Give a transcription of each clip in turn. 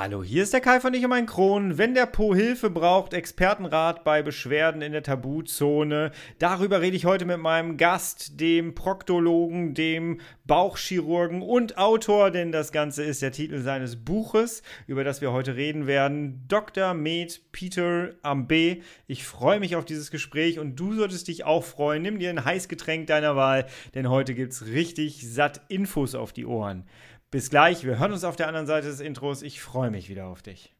Hallo, hier ist der Kai von Ich um ein Kron. Wenn der Po Hilfe braucht, Expertenrat bei Beschwerden in der Tabuzone. Darüber rede ich heute mit meinem Gast, dem Proktologen, dem Bauchchirurgen und Autor, denn das Ganze ist der Titel seines Buches, über das wir heute reden werden. Dr. Med Peter Ambe. Ich freue mich auf dieses Gespräch und du solltest dich auch freuen. Nimm dir ein Heißgetränk deiner Wahl, denn heute gibt es richtig satt Infos auf die Ohren. Bis gleich, wir hören uns auf der anderen Seite des Intros. Ich freue mich wieder auf dich.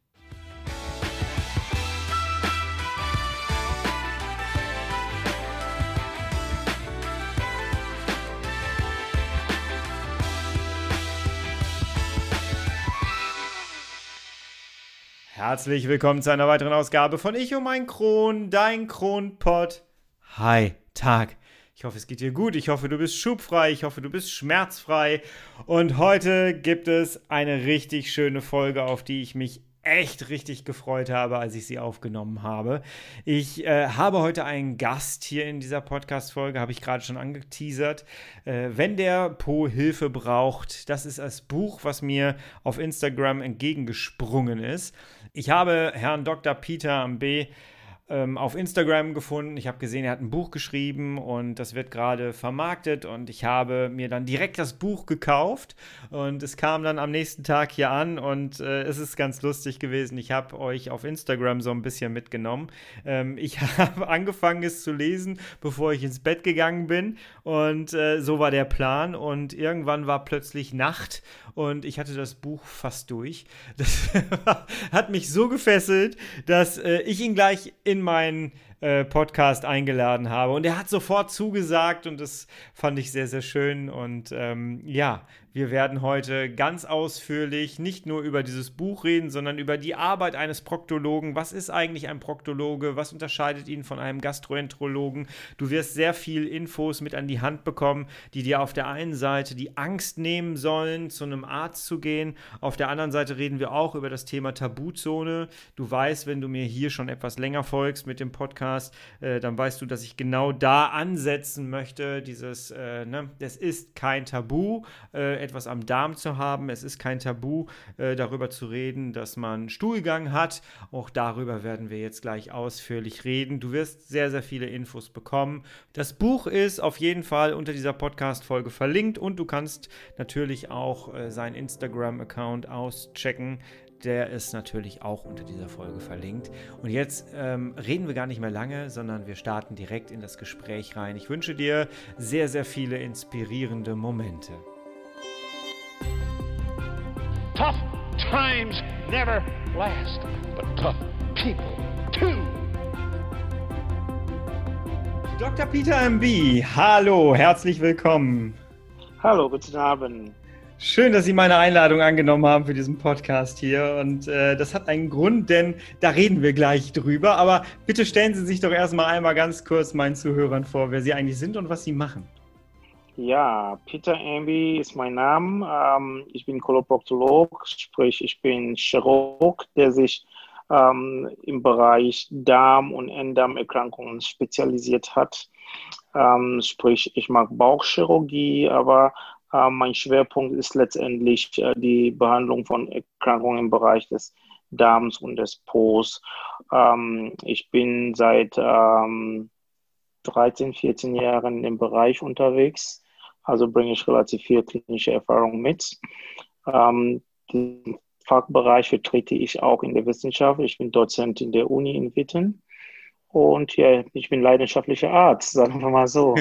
Herzlich willkommen zu einer weiteren Ausgabe von Ich um mein Kron, dein Kronpott. Hi, Tag. Ich hoffe, es geht dir gut. Ich hoffe, du bist schubfrei. Ich hoffe, du bist schmerzfrei. Und heute gibt es eine richtig schöne Folge, auf die ich mich echt richtig gefreut habe, als ich sie aufgenommen habe. Ich äh, habe heute einen Gast hier in dieser Podcast-Folge, habe ich gerade schon angeteasert. Äh, wenn der Po Hilfe braucht, das ist das Buch, was mir auf Instagram entgegengesprungen ist. Ich habe Herrn Dr. Peter am B ähm, auf Instagram gefunden. Ich habe gesehen, er hat ein Buch geschrieben und das wird gerade vermarktet und ich habe mir dann direkt das Buch gekauft und es kam dann am nächsten Tag hier an und äh, es ist ganz lustig gewesen. Ich habe euch auf Instagram so ein bisschen mitgenommen. Ähm, ich habe angefangen es zu lesen, bevor ich ins Bett gegangen bin und äh, so war der Plan und irgendwann war plötzlich Nacht und ich hatte das Buch fast durch. Das hat mich so gefesselt, dass äh, ich ihn gleich in meinen äh, Podcast eingeladen habe. Und er hat sofort zugesagt und das fand ich sehr, sehr schön. Und ähm, ja, wir werden heute ganz ausführlich nicht nur über dieses Buch reden, sondern über die Arbeit eines Proktologen. Was ist eigentlich ein Proktologe? Was unterscheidet ihn von einem Gastroenterologen? Du wirst sehr viel Infos mit an die Hand bekommen, die dir auf der einen Seite die Angst nehmen sollen, zu einem Arzt zu gehen. Auf der anderen Seite reden wir auch über das Thema Tabuzone. Du weißt, wenn du mir hier schon etwas länger folgst mit dem Podcast, äh, dann weißt du, dass ich genau da ansetzen möchte. Dieses, äh, ne, es ist kein Tabu. Äh, etwas am Darm zu haben. Es ist kein Tabu, äh, darüber zu reden, dass man Stuhlgang hat. Auch darüber werden wir jetzt gleich ausführlich reden. Du wirst sehr, sehr viele Infos bekommen. Das Buch ist auf jeden Fall unter dieser Podcast-Folge verlinkt und du kannst natürlich auch äh, seinen Instagram-Account auschecken der ist natürlich auch unter dieser Folge verlinkt. Und jetzt ähm, reden wir gar nicht mehr lange, sondern wir starten direkt in das Gespräch rein. Ich wünsche dir sehr, sehr viele inspirierende Momente. Tough times never last, but tough people too. Dr. Peter MB, hallo, herzlich willkommen. Hallo, guten Abend. Schön, dass Sie meine Einladung angenommen haben für diesen Podcast hier. Und äh, das hat einen Grund, denn da reden wir gleich drüber. Aber bitte stellen Sie sich doch erstmal einmal ganz kurz meinen Zuhörern vor, wer Sie eigentlich sind und was Sie machen. Ja, Peter Amby ist mein Name. Ähm, ich bin Koloproktolog, sprich ich bin Chirurg, der sich ähm, im Bereich Darm- und Enddarmerkrankungen spezialisiert hat. Ähm, sprich, ich mag Bauchchirurgie, aber äh, mein Schwerpunkt ist letztendlich äh, die Behandlung von Erkrankungen im Bereich des Darms und des Po's. Ähm, ich bin seit 13, ähm, 14 Jahren im Bereich unterwegs also bringe ich relativ viel klinische Erfahrung mit. Ähm, den Fachbereich vertrete ich auch in der Wissenschaft. Ich bin Dozent in der Uni in Witten. Und ja, ich bin leidenschaftlicher Arzt, sagen wir mal so.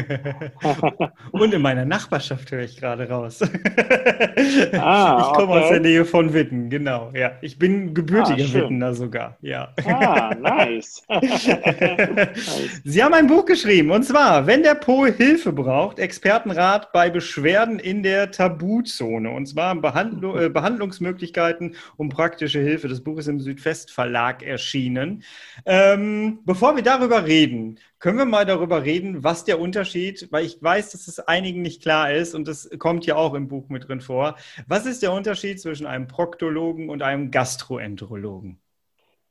Und in meiner Nachbarschaft höre ich gerade raus. ah, ich komme okay. aus der Nähe von Witten, genau. Ja, ich bin gebürtiger ah, Wittener sogar. Ja. Ah, nice. Sie haben ein Buch geschrieben und zwar, wenn der Po Hilfe braucht, Expertenrat bei Beschwerden in der Tabuzone. Und zwar Behandlu äh, Behandlungsmöglichkeiten und praktische Hilfe. Das Buch ist im Südwest erschienen. Ähm, bevor wir darüber reden, können wir mal darüber reden, was der Unterschied, weil ich weiß, dass es einigen nicht klar ist und das kommt ja auch im Buch mit drin vor. Was ist der Unterschied zwischen einem Proktologen und einem Gastroenterologen?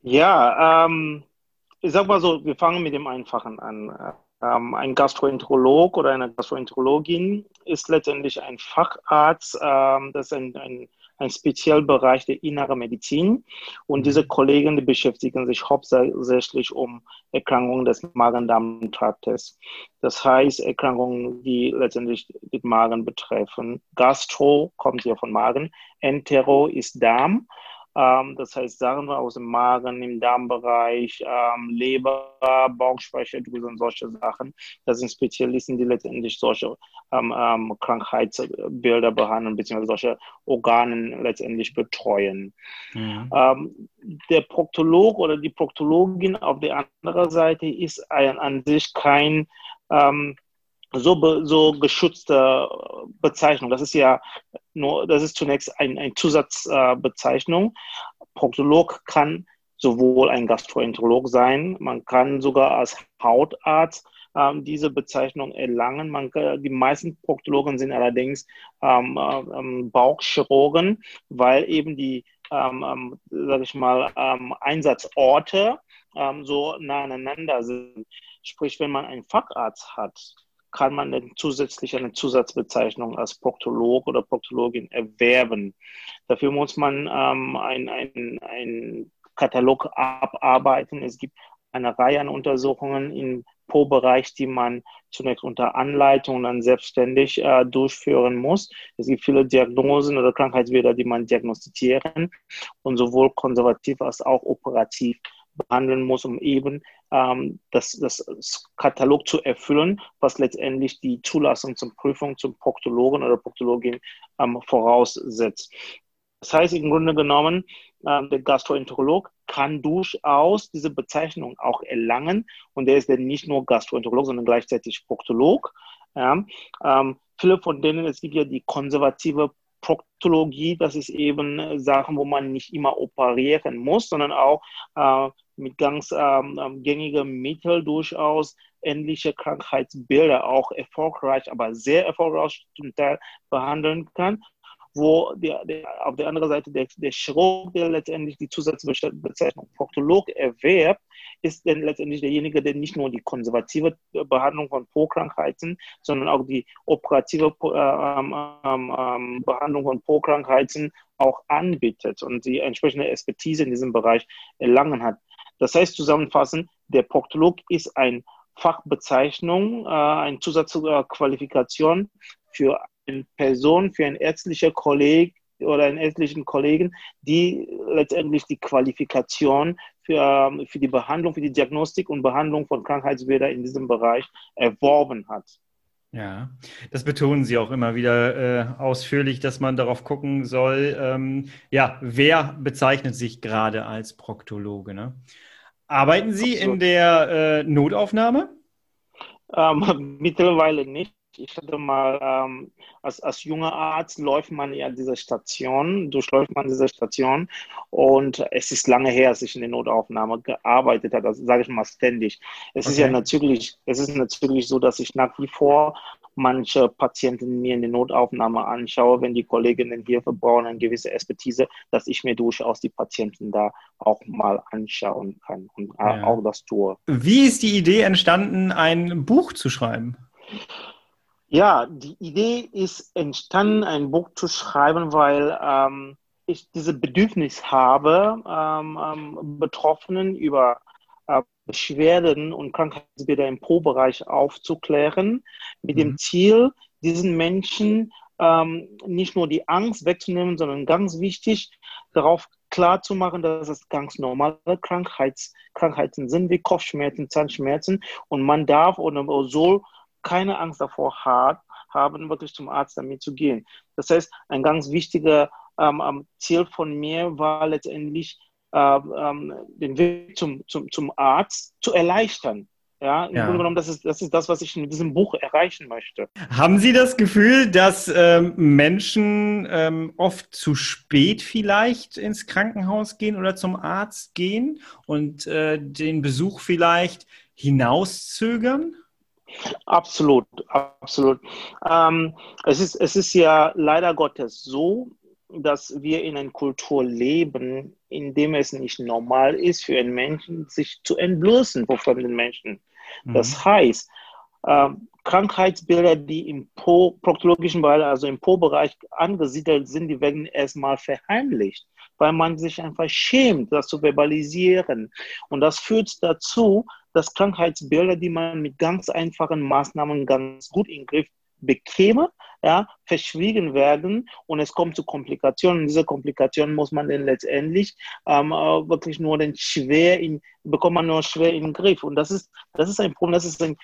Ja, ähm, ich sag mal so, wir fangen mit dem Einfachen an. Ähm, ein Gastroenterolog oder eine Gastroenterologin ist letztendlich ein Facharzt, ähm, das ist ein, ein ein Spezialbereich der inneren Medizin. Und diese mhm. Kollegen die beschäftigen sich hauptsächlich um Erkrankungen des Magen-Darm-Traktes. Das heißt, Erkrankungen, die letztendlich den Magen betreffen. Gastro kommt hier von Magen, Entero ist Darm ähm, das heißt, Sachen aus dem Magen, im Darmbereich, ähm, Leber, Bauchspeicheldrüse und solche Sachen. Das sind Spezialisten, die letztendlich solche ähm, ähm Krankheitsbilder behandeln, beziehungsweise solche Organe letztendlich betreuen. Mhm. Ähm, der Proktolog oder die Proktologin auf der anderen Seite ist ein, an sich kein ähm, so, be, so geschützte Bezeichnung. Das ist ja nur, das ist zunächst ein, ein Zusatzbezeichnung. Äh, Proktolog kann sowohl ein Gastroenterolog sein, man kann sogar als Hautarzt ähm, diese Bezeichnung erlangen. Man, die meisten Proktologen sind allerdings ähm, äh, Bauchchirurgen, weil eben die, ähm, ähm sage ich mal, ähm, Einsatzorte ähm, so nah aneinander sind. Sprich, wenn man einen Facharzt hat, kann man denn zusätzlich eine Zusatzbezeichnung als Proktolog oder Proktologin erwerben. Dafür muss man ähm, einen Katalog abarbeiten. Es gibt eine Reihe an Untersuchungen im Po-Bereich, die man zunächst unter Anleitung dann selbstständig äh, durchführen muss. Es gibt viele Diagnosen oder Krankheitsbilder, die man diagnostizieren und sowohl konservativ als auch operativ behandeln muss, um eben ähm, das, das, Katalog zu erfüllen, was letztendlich die Zulassung zur Prüfung zum Proktologen oder Proktologin ähm, voraussetzt. Das heißt, im Grunde genommen, äh, der Gastroenterolog kann durchaus diese Bezeichnung auch erlangen und der ist dann nicht nur Gastroenterolog, sondern gleichzeitig Proktolog. Ja. Ähm, viele von denen, es gibt ja die konservative Proktologie, das ist eben äh, Sachen, wo man nicht immer operieren muss, sondern auch äh, mit ganz ähm, ähm gängigen Mitteln durchaus ähnliche Krankheitsbilder auch erfolgreich, aber sehr erfolgreich zum Teil behandeln kann wo der, der, auf der anderen Seite der, der Chirurg, der letztendlich die Zusatzbezeichnung Proktolog erwerbt, ist dann letztendlich derjenige, der nicht nur die konservative Behandlung von Po-Krankheiten, sondern auch die operative äh, ähm, ähm, Behandlung von Po-Krankheiten auch anbietet und die entsprechende Expertise in diesem Bereich erlangen hat. Das heißt zusammenfassend, der Proktolog ist eine Fachbezeichnung, äh, eine Zusatzqualifikation für eine Person, für einen ärztlichen Kollegen oder einen ärztlichen Kollegen, die letztendlich die Qualifikation für, ähm, für die Behandlung, für die Diagnostik und Behandlung von Krankheitsbildern in diesem Bereich erworben hat. Ja, das betonen Sie auch immer wieder äh, ausführlich, dass man darauf gucken soll, ähm, ja, wer bezeichnet sich gerade als Proktologe? Ne? Arbeiten Sie Absolut. in der äh, Notaufnahme? Ähm, mittlerweile nicht. Ich hatte mal, ähm, als, als junger Arzt läuft man ja diese Station, durchläuft man diese Station und es ist lange her, dass ich in der Notaufnahme gearbeitet habe, also sage ich mal ständig. Es okay. ist ja natürlich, es ist natürlich so, dass ich nach wie vor manche Patienten mir in der Notaufnahme anschaue, wenn die Kolleginnen hier brauchen eine gewisse Expertise, dass ich mir durchaus die Patienten da auch mal anschauen kann und ja. auch das tue. Wie ist die Idee entstanden, ein Buch zu schreiben? Ja, die Idee ist entstanden, ein Buch zu schreiben, weil ähm, ich dieses Bedürfnis habe, ähm, ähm, Betroffenen über Beschwerden und Krankheitsbilder im Pro-Bereich aufzuklären, mit mhm. dem Ziel, diesen Menschen ähm, nicht nur die Angst wegzunehmen, sondern ganz wichtig, darauf klar zu machen, dass es ganz normale Krankheits Krankheiten sind, wie Kopfschmerzen, Zahnschmerzen und man darf oder soll keine Angst davor hat, haben, wirklich zum Arzt damit zu gehen. Das heißt, ein ganz wichtiger ähm, ähm Ziel von mir war letztendlich, den Weg zum, zum, zum Arzt zu erleichtern. Ja, im ja. Grunde genommen, das ist, das ist das, was ich mit diesem Buch erreichen möchte. Haben Sie das Gefühl, dass ähm, Menschen ähm, oft zu spät vielleicht ins Krankenhaus gehen oder zum Arzt gehen und äh, den Besuch vielleicht hinauszögern? Absolut, absolut. Ähm, es, ist, es ist ja leider Gottes so, dass wir in einer Kultur leben, in dem es nicht normal ist für einen Menschen, sich zu entblößen vor fremden Menschen. Mhm. Das heißt, äh, Krankheitsbilder, die im po proktologischen Bereich, also im Po-Bereich angesiedelt sind, die werden erstmal verheimlicht, weil man sich einfach schämt, das zu verbalisieren. Und das führt dazu, dass Krankheitsbilder, die man mit ganz einfachen Maßnahmen ganz gut in den Griff bekäme, ja, verschwiegen werden und es kommt zu Komplikationen. Diese Komplikationen muss man dann letztendlich ähm, äh, wirklich nur den schwer in, bekommt man nur schwer in den Griff. Und das ist, das ist ein Problem, das ist ein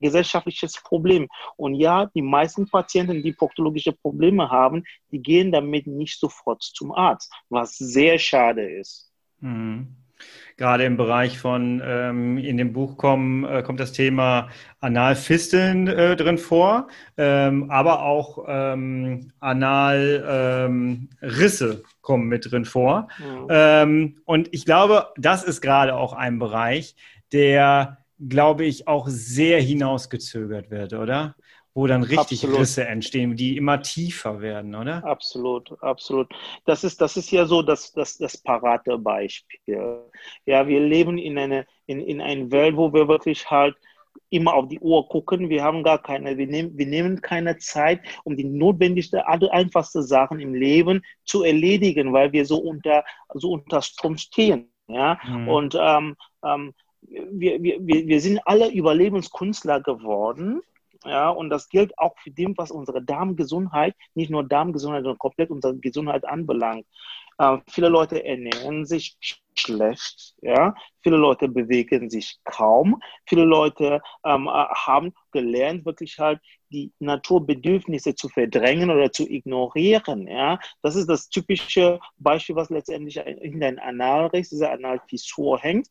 gesellschaftliches Problem. Und ja, die meisten Patienten, die proktologische Probleme haben, die gehen damit nicht sofort zum Arzt, was sehr schade ist. Mhm. Gerade im Bereich von, ähm, in dem Buch kommen, äh, kommt das Thema Analfisteln äh, drin vor, ähm, aber auch ähm, Analrisse ähm, kommen mit drin vor. Ja. Ähm, und ich glaube, das ist gerade auch ein Bereich, der, glaube ich, auch sehr hinausgezögert wird, oder? Wo dann richtig absolut. Risse entstehen, die immer tiefer werden, oder? Absolut, absolut. Das ist, das ist ja so das, das, das Paradebeispiel. Ja, wir leben in einer in, in eine Welt, wo wir wirklich halt immer auf die Uhr gucken. Wir haben gar keine, wir nehmen, wir nehmen keine Zeit, um die notwendigste, einfachste Sachen im Leben zu erledigen, weil wir so unter, so unter Strom stehen. Ja, mhm. und ähm, ähm, wir, wir, wir sind alle Überlebenskünstler geworden ja, und das gilt auch für dem, was unsere Darmgesundheit, nicht nur Darmgesundheit, sondern komplett unsere Gesundheit anbelangt. Äh, viele Leute ernähren sich schlecht, ja. Viele Leute bewegen sich kaum. Viele Leute ähm, äh, haben gelernt, wirklich halt die Naturbedürfnisse zu verdrängen oder zu ignorieren, ja. Das ist das typische Beispiel, was letztendlich in den Analriss, dieser Analfissur hängt.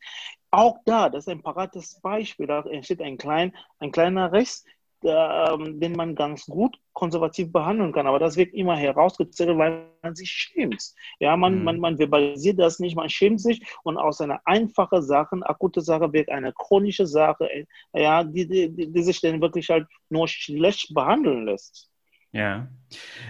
Auch da, das ist ein parates Beispiel, da entsteht ein, klein, ein kleiner Riss, den man ganz gut konservativ behandeln kann. Aber das wird immer herausgezögert, weil man sich schämt. Ja, man, mhm. man, man verbalisiert das nicht, man schämt sich und aus einer einfachen Sache, akute Sache wird eine chronische Sache, äh, ja, die, die, die sich dann wirklich halt nur schlecht behandeln lässt. Ja.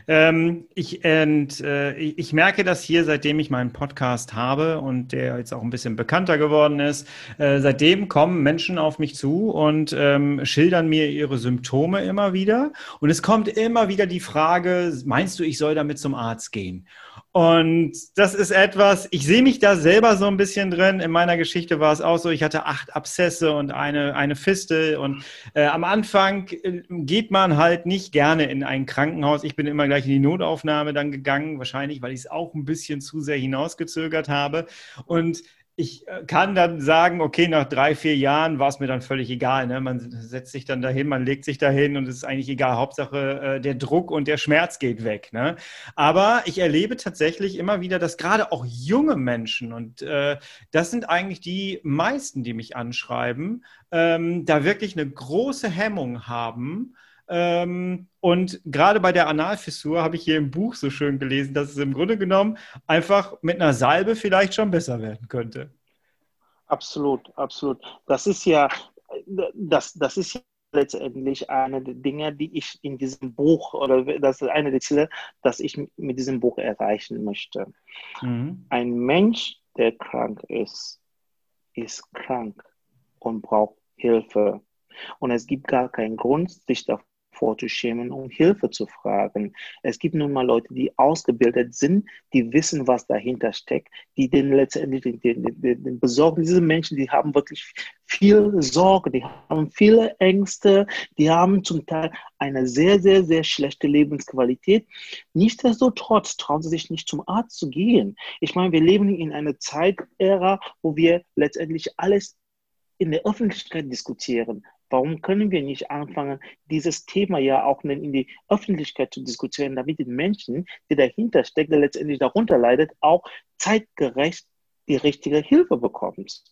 Ähm, ich, und, äh, ich merke das hier, seitdem ich meinen Podcast habe und der jetzt auch ein bisschen bekannter geworden ist. Äh, seitdem kommen Menschen auf mich zu und ähm, schildern mir ihre Symptome immer wieder. Und es kommt immer wieder die Frage, meinst du, ich soll damit zum Arzt gehen? Und das ist etwas, ich sehe mich da selber so ein bisschen drin. In meiner Geschichte war es auch so, ich hatte acht Abszesse und eine, eine Fistel. Und äh, am Anfang äh, geht man halt nicht gerne in ein Krankenhaus. Ich bin immer gleich in die Notaufnahme dann gegangen, wahrscheinlich, weil ich es auch ein bisschen zu sehr hinausgezögert habe. Und ich äh, kann dann sagen, okay, nach drei, vier Jahren war es mir dann völlig egal. Ne? Man setzt sich dann dahin, man legt sich dahin und es ist eigentlich egal. Hauptsache, äh, der Druck und der Schmerz geht weg. Ne? Aber ich erlebe tatsächlich immer wieder, dass gerade auch junge Menschen, und äh, das sind eigentlich die meisten, die mich anschreiben, ähm, da wirklich eine große Hemmung haben, und gerade bei der Analfissur habe ich hier im Buch so schön gelesen, dass es im Grunde genommen einfach mit einer Salbe vielleicht schon besser werden könnte. Absolut, absolut. Das ist ja, das, das ist ja letztendlich eine der Dinge, die ich in diesem Buch oder das ist eine der Ziele, dass ich mit diesem Buch erreichen möchte. Mhm. Ein Mensch, der krank ist, ist krank und braucht Hilfe. Und es gibt gar keinen Grund, sich davor vorzuschämen, um Hilfe zu fragen. Es gibt nun mal Leute, die ausgebildet sind, die wissen, was dahinter steckt, die den letztendlich den, den, den, besorgen. Diese Menschen, die haben wirklich viel Sorge, die haben viele Ängste, die haben zum Teil eine sehr, sehr, sehr schlechte Lebensqualität. Nichtsdestotrotz trauen sie sich nicht zum Arzt zu gehen. Ich meine, wir leben in einer Zeitära, wo wir letztendlich alles in der Öffentlichkeit diskutieren. Warum können wir nicht anfangen, dieses Thema ja auch in die Öffentlichkeit zu diskutieren, damit die Menschen, die dahinter stecken, der letztendlich darunter leidet, auch zeitgerecht die richtige Hilfe bekommt?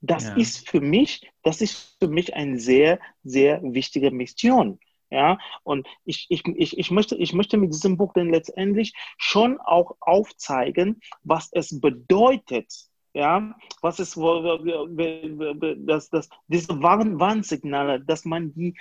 Das ja. ist für mich, das ist für mich eine sehr, sehr wichtige Mission. Ja, und ich, ich, ich, ich, möchte, ich möchte mit diesem Buch dann letztendlich schon auch aufzeigen, was es bedeutet, ja, was ist, dass, dass diese Warnsignale, dass man die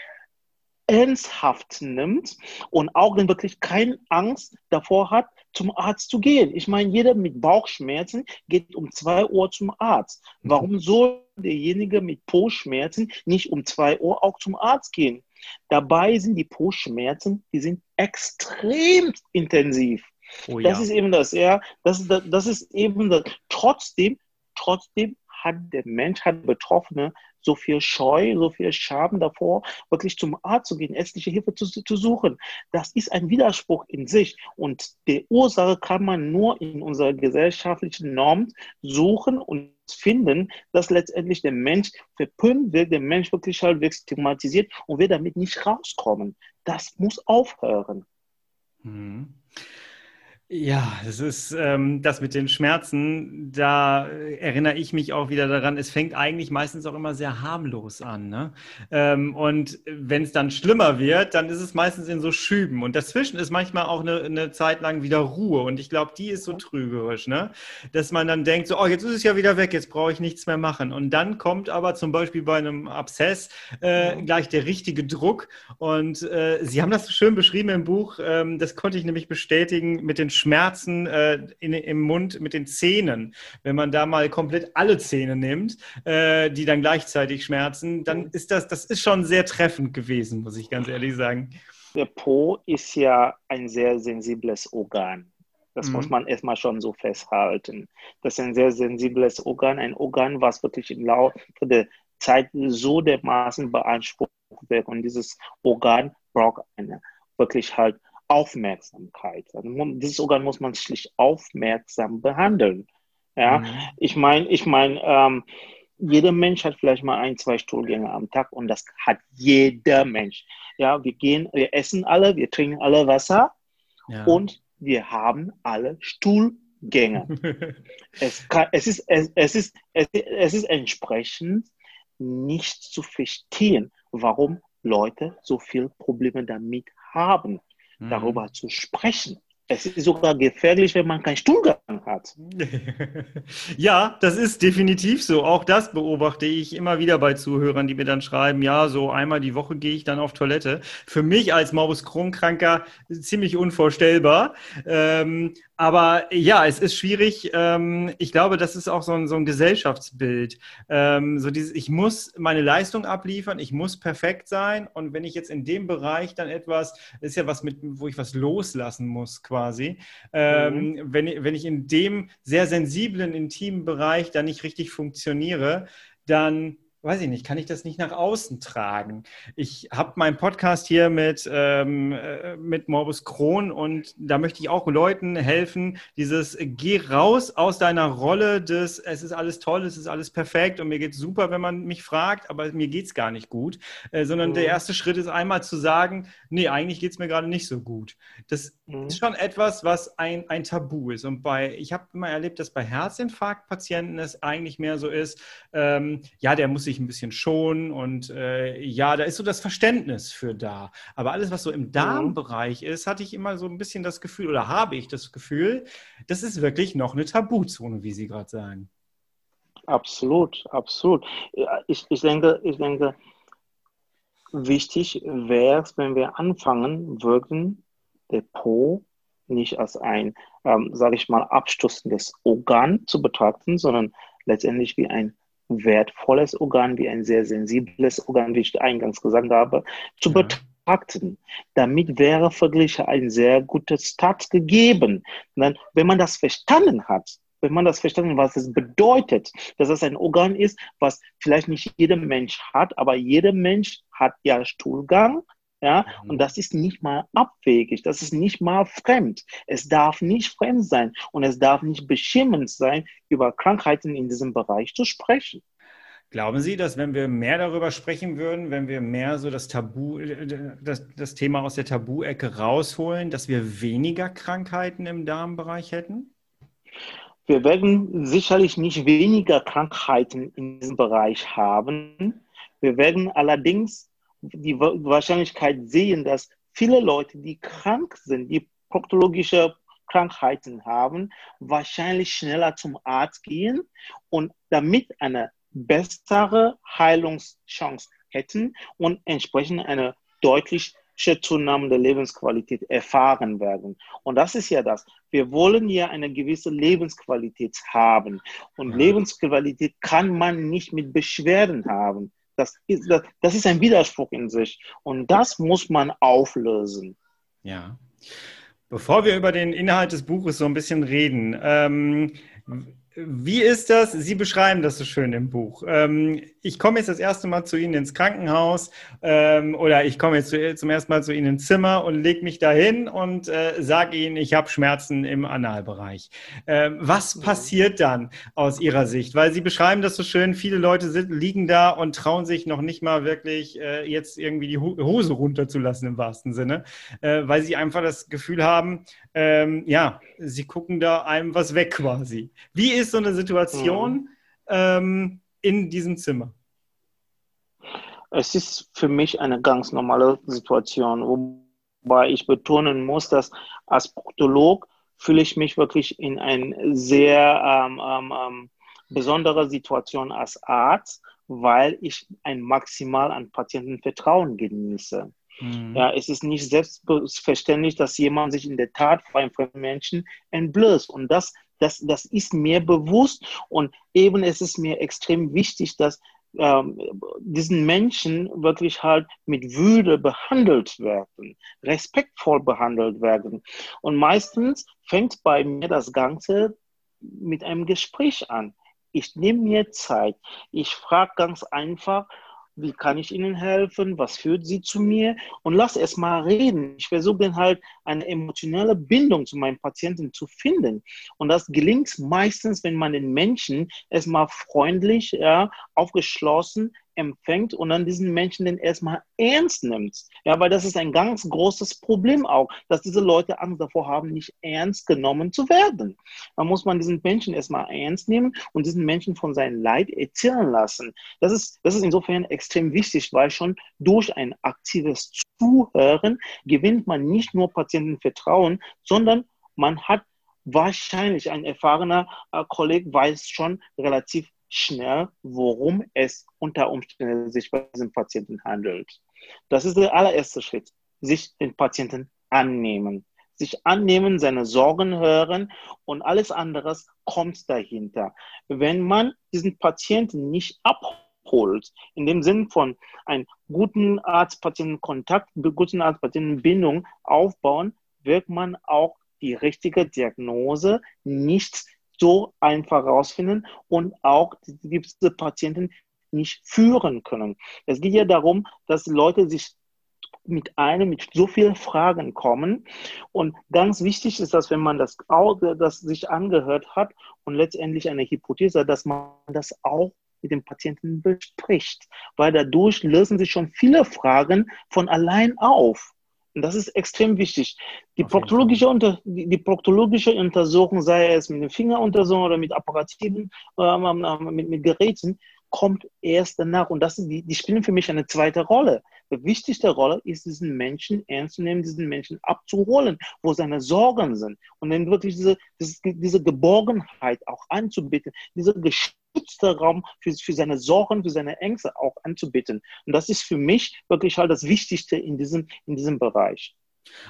ernsthaft nimmt und auch dann wirklich keine Angst davor hat, zum Arzt zu gehen. Ich meine, jeder mit Bauchschmerzen geht um zwei Uhr zum Arzt. Warum soll derjenige mit Po-Schmerzen nicht um 2 Uhr auch zum Arzt gehen. Dabei sind die Po-Schmerzen, die sind extrem intensiv. Oh, ja. Das ist eben das, ja. Das, das, das ist eben das. Trotzdem, trotzdem hat der Mensch, hat der Betroffene so viel Scheu, so viel Scham davor, wirklich zum Arzt zu gehen, ärztliche Hilfe zu, zu suchen. Das ist ein Widerspruch in sich. Und die Ursache kann man nur in unserer gesellschaftlichen Norm suchen und finden, dass letztendlich der Mensch verpönt wird, der Mensch wirklich halt wird stigmatisiert und wir damit nicht rauskommen. Das muss aufhören. Mhm. Ja, das ist ähm, das mit den Schmerzen. Da erinnere ich mich auch wieder daran. Es fängt eigentlich meistens auch immer sehr harmlos an. Ne? Ähm, und wenn es dann schlimmer wird, dann ist es meistens in so Schüben. Und dazwischen ist manchmal auch eine, eine Zeit lang wieder Ruhe. Und ich glaube, die ist so trügerisch, ne? dass man dann denkt, so, oh, jetzt ist es ja wieder weg, jetzt brauche ich nichts mehr machen. Und dann kommt aber zum Beispiel bei einem Abszess äh, gleich der richtige Druck. Und äh, Sie haben das so schön beschrieben im Buch. Ähm, das konnte ich nämlich bestätigen mit den Schmerzen. Äh, in, im Mund mit den Zähnen. Wenn man da mal komplett alle Zähne nimmt, äh, die dann gleichzeitig schmerzen, dann ist das, das ist schon sehr treffend gewesen, muss ich ganz ehrlich sagen. Der Po ist ja ein sehr sensibles Organ. Das mhm. muss man erstmal schon so festhalten. Das ist ein sehr sensibles Organ, ein Organ, was wirklich im Laufe der Zeit so dermaßen beansprucht wird. Und dieses Organ braucht eine wirklich halt Aufmerksamkeit. Dieses Organ muss man schlicht aufmerksam behandeln. Ja, mhm. ich meine, ich meine, ähm, jeder Mensch hat vielleicht mal ein, zwei Stuhlgänge am Tag und das hat jeder Mensch. Ja, wir gehen, wir essen alle, wir trinken alle Wasser ja. und wir haben alle Stuhlgänge. es, kann, es, ist, es, es, ist, es, es ist entsprechend nicht zu verstehen, warum Leute so viele Probleme damit haben darüber mhm. zu sprechen. Es ist sogar gefährlich, wenn man keinen Stuhlgang hat. ja, das ist definitiv so. Auch das beobachte ich immer wieder bei Zuhörern, die mir dann schreiben, ja, so einmal die Woche gehe ich dann auf Toilette. Für mich als Morbus Crohn-Kranker ziemlich unvorstellbar. Ähm, aber ja, es ist schwierig. Ähm, ich glaube, das ist auch so ein, so ein Gesellschaftsbild. Ähm, so dieses, ich muss meine Leistung abliefern, ich muss perfekt sein. Und wenn ich jetzt in dem Bereich dann etwas, ist ja was mit, wo ich was loslassen muss, quasi. Ähm, mhm. wenn, wenn ich in dem sehr sensiblen, intimen Bereich dann nicht richtig funktioniere, dann weiß ich nicht, kann ich das nicht nach außen tragen? Ich habe meinen Podcast hier mit, ähm, äh, mit Morbus Crohn und da möchte ich auch Leuten helfen, dieses geh raus aus deiner Rolle des, es ist alles toll, es ist alles perfekt und mir geht super, wenn man mich fragt, aber mir geht es gar nicht gut, äh, sondern mhm. der erste Schritt ist einmal zu sagen, nee, eigentlich geht es mir gerade nicht so gut. Das mhm. ist schon etwas, was ein, ein Tabu ist und bei, ich habe immer erlebt, dass bei Herzinfarktpatienten es eigentlich mehr so ist, ähm, ja, der muss sich sich ein bisschen schonen und äh, ja, da ist so das Verständnis für da. Aber alles, was so im mhm. Darmbereich ist, hatte ich immer so ein bisschen das Gefühl oder habe ich das Gefühl, das ist wirklich noch eine Tabuzone, wie Sie gerade sagen. Absolut, absolut. Ich, ich, denke, ich denke, wichtig wäre es, wenn wir anfangen würden, der Po nicht als ein, ähm, sage ich mal, abstoßendes Organ zu betrachten, sondern letztendlich wie ein wertvolles Organ, wie ein sehr sensibles Organ, wie ich eingangs gesagt habe, zu ja. betrachten. Damit wäre wirklich ein sehr gutes Start gegeben. Dann, wenn man das verstanden hat, wenn man das verstanden hat, was es bedeutet, dass es ein Organ ist, was vielleicht nicht jeder Mensch hat, aber jeder Mensch hat ja Stuhlgang, ja, mhm. und das ist nicht mal abwegig, das ist nicht mal fremd. Es darf nicht fremd sein und es darf nicht beschämend sein, über Krankheiten in diesem Bereich zu sprechen. Glauben Sie, dass wenn wir mehr darüber sprechen würden, wenn wir mehr so das Tabu, das, das Thema aus der Tabu-Ecke rausholen, dass wir weniger Krankheiten im Darmbereich hätten? Wir werden sicherlich nicht weniger Krankheiten in diesem Bereich haben. Wir werden allerdings die Wahrscheinlichkeit sehen, dass viele Leute, die krank sind, die proktologische Krankheiten haben, wahrscheinlich schneller zum Arzt gehen und damit eine bessere Heilungschance hätten und entsprechend eine deutlich Zunahme der Lebensqualität erfahren werden. Und das ist ja das. Wir wollen ja eine gewisse Lebensqualität haben. Und ja. Lebensqualität kann man nicht mit Beschwerden haben. Das ist, das, ist ein Widerspruch in sich. Und das muss man auflösen. Ja. Bevor wir über den Inhalt des Buches so ein bisschen reden, ähm, wie ist das? Sie beschreiben das so schön im Buch. Ähm, ich komme jetzt das erste Mal zu Ihnen ins Krankenhaus ähm, oder ich komme jetzt zu, zum ersten Mal zu Ihnen ins Zimmer und lege mich dahin und äh, sage Ihnen, ich habe Schmerzen im Analbereich. Ähm, was passiert dann aus Ihrer Sicht? Weil Sie beschreiben das so schön. Viele Leute sind, liegen da und trauen sich noch nicht mal wirklich äh, jetzt irgendwie die Hose runterzulassen im wahrsten Sinne, äh, weil sie einfach das Gefühl haben, ja, sie gucken da einem was weg quasi. Wie ist so eine Situation mhm. ähm, in diesem Zimmer? Es ist für mich eine ganz normale Situation, wobei ich betonen muss, dass als Proktolog fühle ich mich wirklich in eine sehr ähm, ähm, ähm besondere Situation als Arzt, weil ich ein Maximal an Patientenvertrauen genieße. Mhm. Ja, es ist nicht selbstverständlich, dass jemand sich in der Tat vor einem fremden Menschen entblößt. Und das, das, das ist mir bewusst. Und eben es ist mir extrem wichtig, dass ähm, diesen Menschen wirklich halt mit Würde behandelt werden, respektvoll behandelt werden. Und meistens fängt bei mir das Ganze mit einem Gespräch an. Ich nehme mir Zeit. Ich frage ganz einfach, wie kann ich Ihnen helfen, was führt Sie zu mir? Und lass erst mal reden. Ich versuche dann halt eine emotionale Bindung zu meinem Patienten zu finden. Und das gelingt meistens, wenn man den Menschen erstmal freundlich, ja, aufgeschlossen empfängt und dann diesen Menschen den erstmal ernst nimmt. Ja, weil das ist ein ganz großes Problem auch, dass diese Leute Angst davor haben, nicht ernst genommen zu werden. Da muss man diesen Menschen erstmal ernst nehmen und diesen Menschen von seinem Leid erzählen lassen. Das ist, das ist insofern extrem wichtig, weil schon durch ein aktives Zuhören gewinnt man nicht nur Patientenvertrauen, sondern man hat wahrscheinlich ein erfahrener äh, Kollege weiß schon relativ schnell, worum es unter Umständen sich bei diesem Patienten handelt. Das ist der allererste Schritt, sich den Patienten annehmen. Sich annehmen, seine Sorgen hören und alles andere kommt dahinter. Wenn man diesen Patienten nicht abholt, in dem Sinn von einem guten Arzt-Patienten-Kontakt, guten Arzt-Patienten-Bindung aufbauen, wird man auch die richtige Diagnose nicht so einfach rausfinden und auch diese Patienten nicht führen können. Es geht ja darum, dass Leute sich mit einem, mit so vielen Fragen kommen. Und ganz wichtig ist, dass wenn man das, das sich angehört hat und letztendlich eine Hypothese, dass man das auch mit dem Patienten bespricht, weil dadurch lösen sich schon viele Fragen von allein auf. Und das ist extrem wichtig. Die proktologische, unter, die, die, proktologische Untersuchung, sei es mit den Fingeruntersuchungen oder mit Apparativen, ähm, mit, mit Geräten, kommt erst danach. Und das ist die, die spielen für mich eine zweite Rolle. Die wichtigste Rolle ist, diesen Menschen ernst zu nehmen, diesen Menschen abzuholen, wo seine Sorgen sind. Und dann wirklich diese, diese, diese Geborgenheit auch anzubieten, diese geschützte Raum für, für seine Sorgen, für seine Ängste auch anzubieten. Und das ist für mich wirklich halt das Wichtigste in diesem, in diesem Bereich.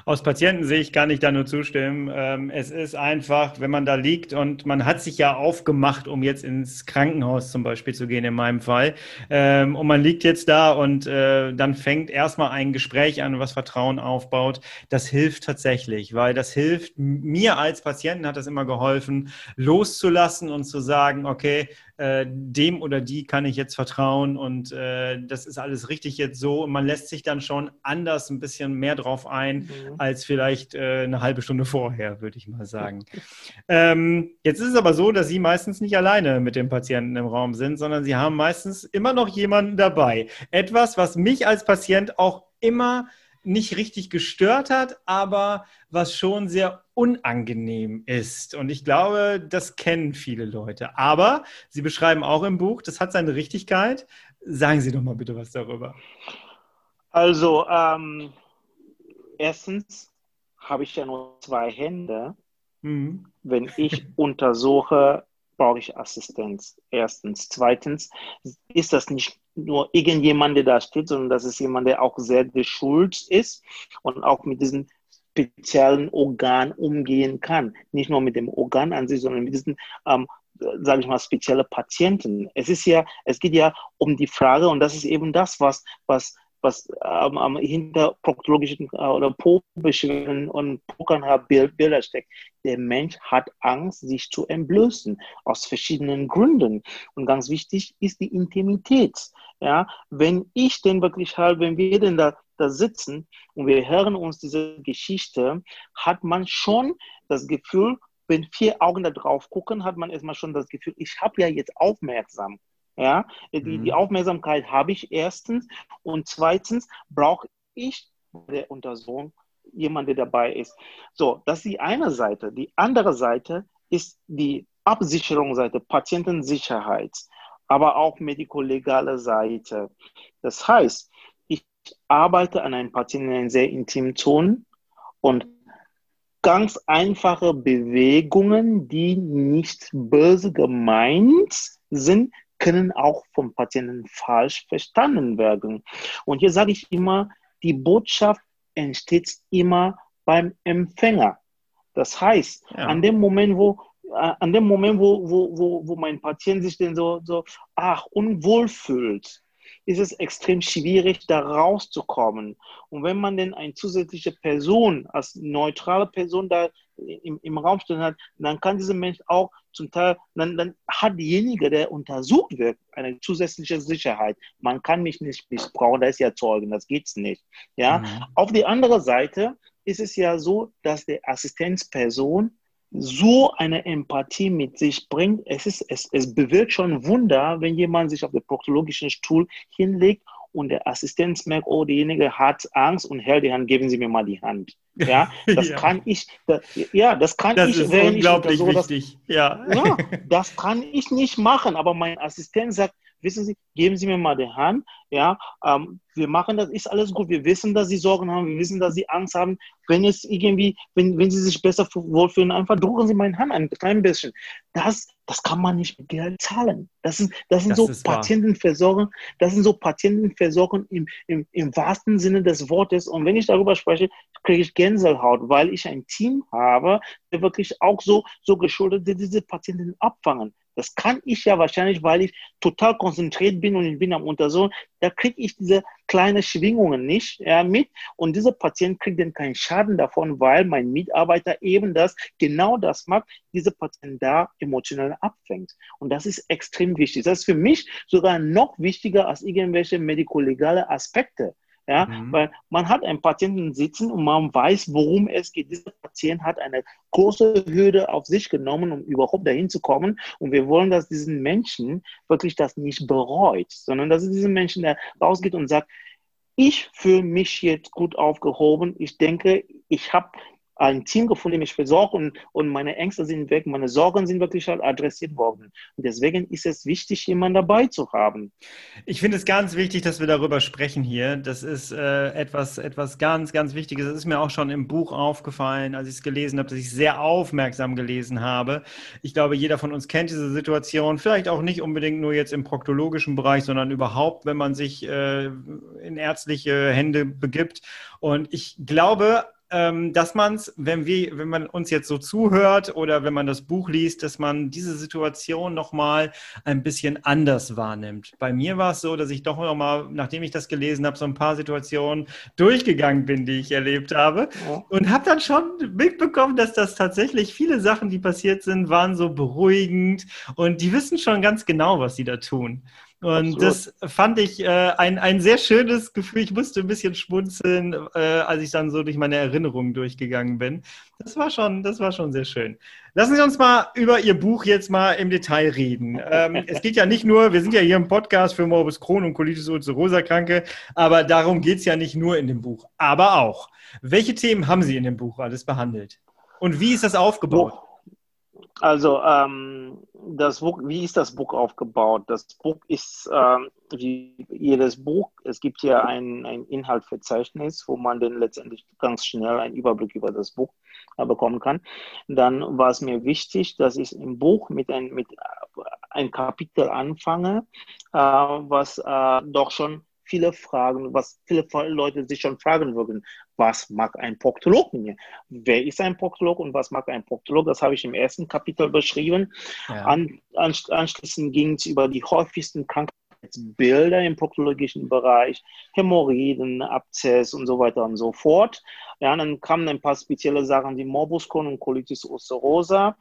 Aus Patientensicht kann ich da nur zustimmen. Ähm, es ist einfach, wenn man da liegt und man hat sich ja aufgemacht, um jetzt ins Krankenhaus zum Beispiel zu gehen, in meinem Fall. Ähm, und man liegt jetzt da und äh, dann fängt erstmal ein Gespräch an, was Vertrauen aufbaut. Das hilft tatsächlich, weil das hilft mir als Patienten hat das immer geholfen, loszulassen und zu sagen, okay, äh, dem oder die kann ich jetzt vertrauen und äh, das ist alles richtig jetzt so. Und man lässt sich dann schon anders ein bisschen mehr drauf ein, mhm. als vielleicht äh, eine halbe Stunde vorher, würde ich mal sagen. ähm, jetzt ist es aber so, dass Sie meistens nicht alleine mit dem Patienten im Raum sind, sondern Sie haben meistens immer noch jemanden dabei. Etwas, was mich als Patient auch immer nicht richtig gestört hat, aber was schon sehr unangenehm ist. Und ich glaube, das kennen viele Leute. Aber Sie beschreiben auch im Buch, das hat seine Richtigkeit. Sagen Sie doch mal bitte was darüber. Also, ähm, erstens habe ich ja nur zwei Hände. Mhm. Wenn ich untersuche brauche ich Assistenz. Erstens. Zweitens ist das nicht nur irgendjemand, der da steht, sondern das ist jemand, der auch sehr geschult ist und auch mit diesen speziellen Organ umgehen kann. Nicht nur mit dem Organ an sich, sondern mit diesen, ähm, sage ich mal, spezielle Patienten. Es ist ja, es geht ja um die Frage, und das ist eben das, was, was was ähm, am hinter proktologischen äh, oder Po-Beschwerden und Bilder steckt. Der Mensch hat Angst, sich zu entblößen, aus verschiedenen Gründen. Und ganz wichtig ist die Intimität. Ja, wenn ich denn wirklich halt, wenn wir denn da, da sitzen und wir hören uns diese Geschichte, hat man schon das Gefühl, wenn vier Augen da drauf gucken, hat man erstmal schon das Gefühl, ich habe ja jetzt aufmerksam ja, die, mhm. die Aufmerksamkeit habe ich erstens und zweitens brauche ich der Untersuchung jemand, der dabei ist. So, das ist die eine Seite. Die andere Seite ist die Absicherungsseite, Patientensicherheit, aber auch medikolegale Seite. Das heißt, ich arbeite an einem Patienten in einem sehr intimen Ton und ganz einfache Bewegungen, die nicht böse gemeint sind, können auch vom Patienten falsch verstanden werden. Und hier sage ich immer, die Botschaft entsteht immer beim Empfänger. Das heißt, ja. an dem Moment, wo äh, an dem Moment, wo, wo, wo, wo mein Patient sich denn so, so ach, unwohl fühlt, ist es extrem schwierig, da rauszukommen. Und wenn man denn eine zusätzliche Person als neutrale Person da im, im Raum stehen hat, dann kann dieser Mensch auch zum Teil, dann, dann hat derjenige, der untersucht wird, eine zusätzliche Sicherheit. Man kann mich nicht missbrauchen, da ist ja Zeugen, das geht's nicht. Ja? Mhm. Auf die andere Seite ist es ja so, dass die Assistenzperson so eine Empathie mit sich bringt. Es, ist, es, es bewirkt schon Wunder, wenn jemand sich auf den proktologischen Stuhl hinlegt und der Assistenz merkt, oh, derjenige hat Angst und hält die Hand, geben Sie mir mal die Hand. Ja, das ja. kann ich, das, ja, das kann das ich. Das ist unglaublich so, wichtig. Das, ja. ja, das kann ich nicht machen, aber mein Assistent sagt, wissen Sie, geben Sie mir mal die Hand, ja, ähm, wir machen das, ist alles gut, wir wissen, dass Sie Sorgen haben, wir wissen, dass Sie Angst haben, wenn es irgendwie, wenn, wenn Sie sich besser wohlfühlen, einfach drücken Sie meine Hand ein klein bisschen. Das, das kann man nicht mit Geld zahlen. Das sind, das sind das so Patientenversorgung, das sind so Patientenversorgung im, im, im wahrsten Sinne des Wortes. Und wenn ich darüber spreche, kriege ich Gänsehaut, weil ich ein Team habe, der wirklich auch so, so geschuldet, die diese Patienten abfangen. Das kann ich ja wahrscheinlich, weil ich total konzentriert bin und ich bin am Untersuchen. Da kriege ich diese kleinen Schwingungen nicht ja, mit. Und dieser Patient kriegt dann keinen Schaden davon, weil mein Mitarbeiter eben das, genau das macht, diese Patient da emotional abfängt. Und das ist extrem wichtig. Das ist für mich sogar noch wichtiger als irgendwelche medikolegale Aspekte. Ja, mhm. weil man hat einen Patienten sitzen und man weiß, worum es geht. Dieser Patient hat eine große Hürde auf sich genommen, um überhaupt dahin zu kommen. Und wir wollen, dass diesen Menschen wirklich das nicht bereut, sondern dass es diesen Menschen, der rausgeht und sagt, ich fühle mich jetzt gut aufgehoben. Ich denke, ich habe ein Team gefunden, mich versorgt und, und meine Ängste sind weg, meine Sorgen sind wirklich halt adressiert worden. Und deswegen ist es wichtig, jemanden dabei zu haben. Ich finde es ganz wichtig, dass wir darüber sprechen hier. Das ist äh, etwas, etwas ganz, ganz Wichtiges. Das ist mir auch schon im Buch aufgefallen, als ich es gelesen habe, dass ich sehr aufmerksam gelesen habe. Ich glaube, jeder von uns kennt diese Situation, vielleicht auch nicht unbedingt nur jetzt im proktologischen Bereich, sondern überhaupt, wenn man sich äh, in ärztliche Hände begibt. Und ich glaube, dass man es, wenn wir, wenn man uns jetzt so zuhört oder wenn man das Buch liest, dass man diese Situation nochmal ein bisschen anders wahrnimmt. Bei mir war es so, dass ich doch nochmal, nachdem ich das gelesen habe, so ein paar Situationen durchgegangen bin, die ich erlebt habe ja. und habe dann schon mitbekommen, dass das tatsächlich viele Sachen, die passiert sind, waren so beruhigend und die wissen schon ganz genau, was sie da tun. Und Absolut. das fand ich äh, ein, ein sehr schönes Gefühl. Ich musste ein bisschen schmunzeln, äh, als ich dann so durch meine Erinnerungen durchgegangen bin. Das war schon, das war schon sehr schön. Lassen Sie uns mal über Ihr Buch jetzt mal im Detail reden. Ähm, es geht ja nicht nur, wir sind ja hier im Podcast für Morbus Crohn und Colitis ulcerosa Kranke, aber darum geht es ja nicht nur in dem Buch, aber auch. Welche Themen haben Sie in dem Buch alles behandelt? Und wie ist das aufgebaut? Also ähm, das Buch, wie ist das Buch aufgebaut? Das Buch ist ähm, wie jedes Buch. Es gibt hier ein, ein Inhaltsverzeichnis, wo man dann letztendlich ganz schnell einen Überblick über das Buch äh, bekommen kann. Dann war es mir wichtig, dass ich im Buch mit ein, mit äh, ein Kapitel anfange, äh, was äh, doch schon viele Fragen, was viele Leute sich schon fragen würden. Was mag ein Proktolog mir? Wer ist ein Proktolog und was mag ein Proktolog? Das habe ich im ersten Kapitel beschrieben. Ja. An, anschließend ging es über die häufigsten Krankheiten Bilder im proktologischen Bereich, Hämorrhoiden, Abzess und so weiter und so fort. Ja, dann kamen ein paar spezielle Sachen wie Morbus Crohn und Colitis ulcerosa.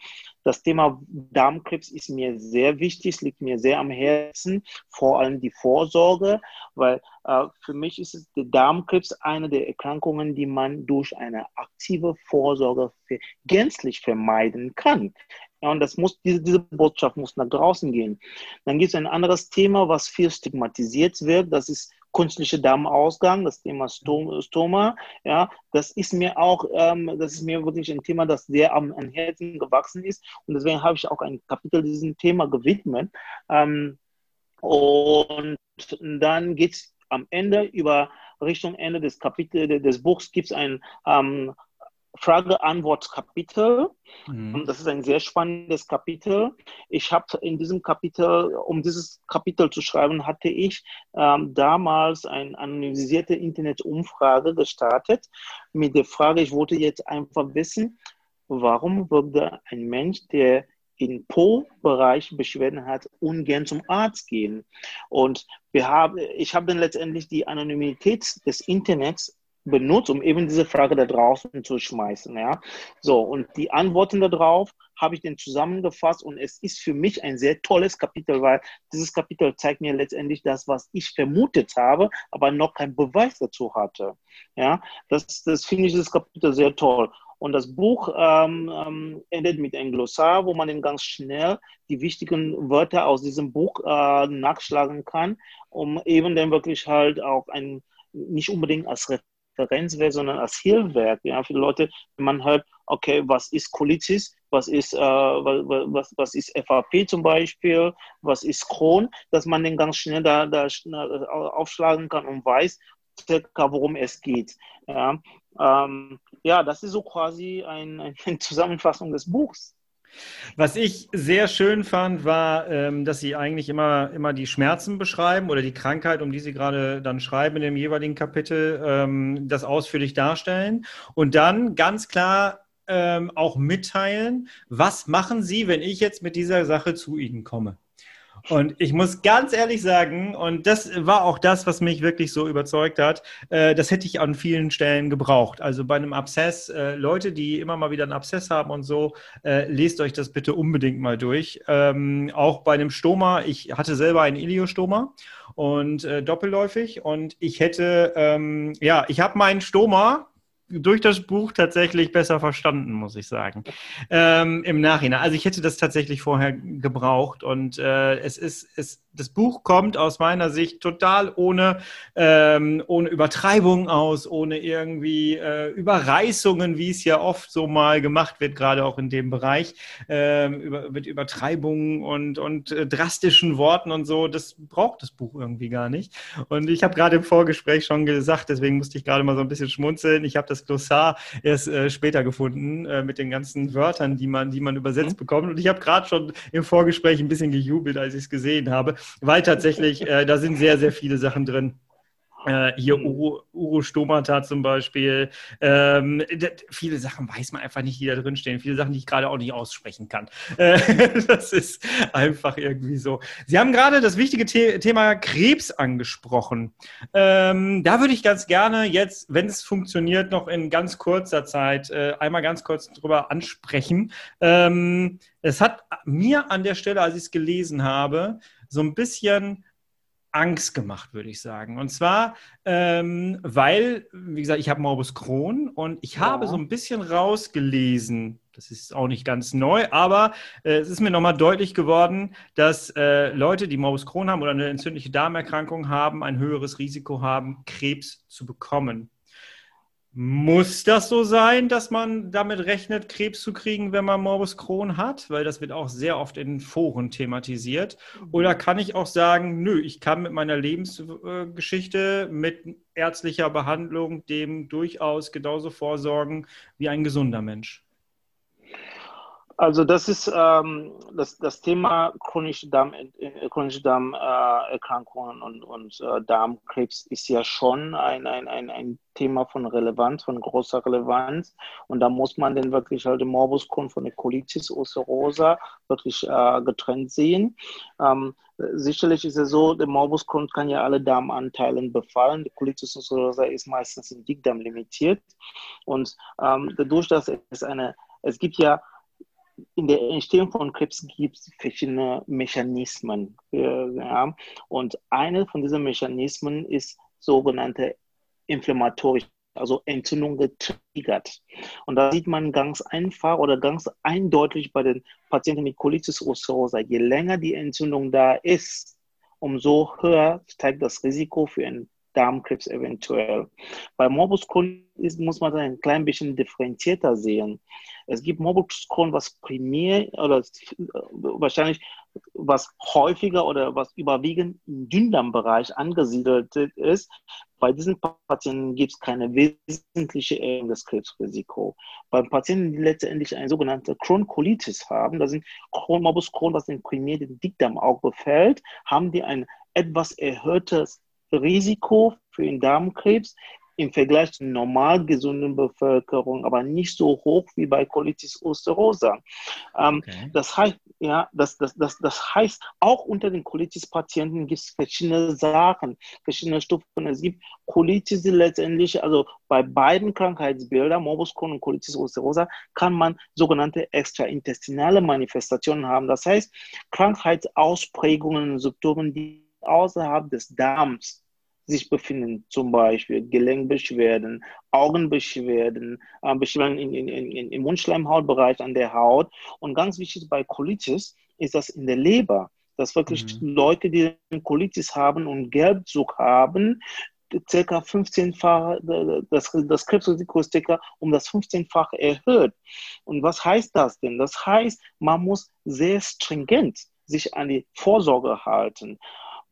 Das Thema Darmkrebs ist mir sehr wichtig, liegt mir sehr am Herzen, vor allem die Vorsorge, weil äh, für mich ist der Darmkrebs eine der Erkrankungen, die man durch eine aktive Vorsorge gänzlich vermeiden kann. Ja, und das muss, diese, diese Botschaft muss nach draußen gehen. Dann gibt es ein anderes Thema, was viel stigmatisiert wird. Das ist künstliche Darmausgang, das Thema Stoma. Ja, das ist mir auch, ähm, das ist mir wirklich ein Thema, das sehr am, Herzen gewachsen ist. Und deswegen habe ich auch ein Kapitel diesem Thema gewidmet. Ähm, und dann geht es am Ende über Richtung Ende des Kapitels des Buchs gibt es ein ähm, Frage-Antwort-Kapitel. Mhm. Das ist ein sehr spannendes Kapitel. Ich habe in diesem Kapitel, um dieses Kapitel zu schreiben, hatte ich ähm, damals eine anonymisierte Internetumfrage gestartet mit der Frage, ich wollte jetzt einfach wissen, warum würde ein Mensch, der in Po-Bereich Beschwerden hat, ungern zum Arzt gehen. Und wir haben, ich habe dann letztendlich die Anonymität des Internets benutzt, um eben diese Frage da draußen zu schmeißen. Ja? So, und die Antworten darauf habe ich dann zusammengefasst und es ist für mich ein sehr tolles Kapitel, weil dieses Kapitel zeigt mir letztendlich das, was ich vermutet habe, aber noch keinen Beweis dazu hatte. Ja, das, das finde ich, dieses Kapitel sehr toll. Und das Buch ähm, ähm, endet mit einem Glossar, wo man dann ganz schnell die wichtigen Wörter aus diesem Buch äh, nachschlagen kann, um eben dann wirklich halt auch ein, nicht unbedingt als Referenzwerk, sondern als Hilfwerk. Ja, viele Leute, wenn man hört, okay, was ist Colitis, was ist, äh, was, was ist FAP zum Beispiel, was ist Crohn, dass man den ganz schnell da, da schnell aufschlagen kann und weiß, circa worum es geht. Ja, ähm, ja das ist so quasi ein, eine Zusammenfassung des Buchs. Was ich sehr schön fand, war, ähm, dass Sie eigentlich immer, immer die Schmerzen beschreiben oder die Krankheit, um die Sie gerade dann schreiben in dem jeweiligen Kapitel, ähm, das ausführlich darstellen und dann ganz klar ähm, auch mitteilen, was machen Sie, wenn ich jetzt mit dieser Sache zu Ihnen komme? Und ich muss ganz ehrlich sagen, und das war auch das, was mich wirklich so überzeugt hat, äh, das hätte ich an vielen Stellen gebraucht. Also bei einem Abszess, äh, Leute, die immer mal wieder einen Abszess haben und so, äh, lest euch das bitte unbedingt mal durch. Ähm, auch bei einem Stoma, ich hatte selber einen Iliostoma und äh, doppelläufig und ich hätte, ähm, ja, ich habe meinen Stoma durch das Buch tatsächlich besser verstanden, muss ich sagen. Ähm, Im Nachhinein. Also ich hätte das tatsächlich vorher gebraucht und äh, es ist, es, das Buch kommt aus meiner Sicht total ohne, ähm, ohne Übertreibung aus, ohne irgendwie äh, Überreißungen, wie es ja oft so mal gemacht wird, gerade auch in dem Bereich, äh, über, mit Übertreibungen und, und äh, drastischen Worten und so. Das braucht das Buch irgendwie gar nicht. Und ich habe gerade im Vorgespräch schon gesagt, deswegen musste ich gerade mal so ein bisschen schmunzeln. Ich habe das Glossar erst äh, später gefunden äh, mit den ganzen Wörtern, die man, die man übersetzt mhm. bekommt. Und ich habe gerade schon im Vorgespräch ein bisschen gejubelt, als ich es gesehen habe weil tatsächlich, äh, da sind sehr, sehr viele Sachen drin. Äh, hier. Uro, Urostomata zum Beispiel. Ähm, viele Sachen weiß man einfach nicht, die da drin stehen. Viele Sachen, die ich gerade auch nicht aussprechen kann. Äh, das ist einfach irgendwie so. Sie haben gerade das wichtige The Thema Krebs angesprochen. Ähm, da würde ich ganz gerne jetzt, wenn es funktioniert, noch in ganz kurzer Zeit äh, einmal ganz kurz drüber ansprechen. Ähm, es hat mir an der Stelle, als ich es gelesen habe, so ein bisschen Angst gemacht, würde ich sagen. Und zwar, ähm, weil, wie gesagt, ich habe Morbus Crohn und ich ja. habe so ein bisschen rausgelesen, das ist auch nicht ganz neu, aber äh, es ist mir nochmal deutlich geworden, dass äh, Leute, die Morbus Crohn haben oder eine entzündliche Darmerkrankung haben, ein höheres Risiko haben, Krebs zu bekommen. Muss das so sein, dass man damit rechnet, Krebs zu kriegen, wenn man Morbus Crohn hat? Weil das wird auch sehr oft in Foren thematisiert. Oder kann ich auch sagen, nö, ich kann mit meiner Lebensgeschichte, mit ärztlicher Behandlung dem durchaus genauso vorsorgen wie ein gesunder Mensch? Also das ist ähm, das, das Thema chronische, Darm, äh, chronische Darmerkrankungen und, und äh, Darmkrebs ist ja schon ein, ein, ein, ein Thema von Relevanz, von großer Relevanz. Und da muss man dann wirklich halt den Morbus Crohn von der Colitis ulcerosa wirklich äh, getrennt sehen. Ähm, sicherlich ist es so, der Morbus Crohn kann ja alle Darmanteile befallen. Die Colitis ulcerosa ist meistens im Dickdarm limitiert. Und ähm, dadurch, dass es eine, es gibt ja in der Entstehung von Krebs gibt es verschiedene Mechanismen. Ja. Und eine von diesen Mechanismen ist sogenannte inflammatorisch, also Entzündung getriggert. Und da sieht man ganz einfach oder ganz eindeutig bei den Patienten mit Colitis ulcerosa, je länger die Entzündung da ist, umso höher steigt das Risiko für einen Darmkrebs eventuell. Bei Morbus Crohn ist, muss man ein klein bisschen differenzierter sehen. Es gibt Morbus Crohn, was primär oder wahrscheinlich was häufiger oder was überwiegend im Dünndarmbereich angesiedelt ist. Bei diesen Patienten gibt es keine wesentliche Erhöhung des Krebsrisiko. Bei Patienten, die letztendlich eine sogenannte Crohn-Colitis haben, das sind Morbus Crohn, was den primär den Dickdarm auch befällt, haben die ein etwas erhöhtes Risiko für den Darmkrebs im Vergleich zur normal gesunden Bevölkerung, aber nicht so hoch wie bei Colitis ulcerosa. Ähm, okay. Das heißt, ja, das, das, das, das heißt, auch unter den Colitis-Patienten gibt es verschiedene Sachen, verschiedene Stufen. Es gibt Colitis letztendlich, also bei beiden Krankheitsbildern, Morbus Crohn und Colitis ulcerosa, kann man sogenannte extraintestinale Manifestationen haben. Das heißt, Krankheitsausprägungen und Symptome, die außerhalb des Darms sich befinden, zum Beispiel Gelenkbeschwerden, Augenbeschwerden, äh, Beschwerden in, in, in, im Mundschleimhautbereich an der Haut. Und ganz wichtig bei Colitis ist das in der Leber, dass wirklich mhm. Leute, die Colitis haben und Gelbzug haben, circa 15-fach, das, das Krebsrisiko ist circa um das 15-fache erhöht. Und was heißt das denn? Das heißt, man muss sehr stringent sich an die Vorsorge halten